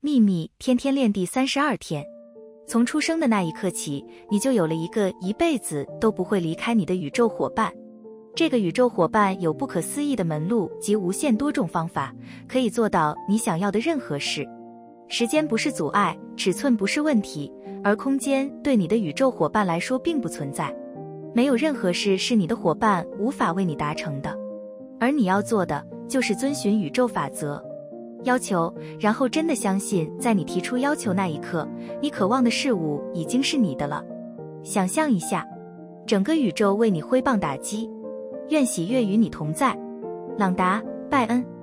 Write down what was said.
秘密天天练第三十二天，从出生的那一刻起，你就有了一个一辈子都不会离开你的宇宙伙伴。这个宇宙伙伴有不可思议的门路及无限多种方法，可以做到你想要的任何事。时间不是阻碍，尺寸不是问题，而空间对你的宇宙伙伴来说并不存在。没有任何事是你的伙伴无法为你达成的，而你要做的就是遵循宇宙法则。要求，然后真的相信，在你提出要求那一刻，你渴望的事物已经是你的了。想象一下，整个宇宙为你挥棒打击，愿喜悦与你同在。朗达·拜恩。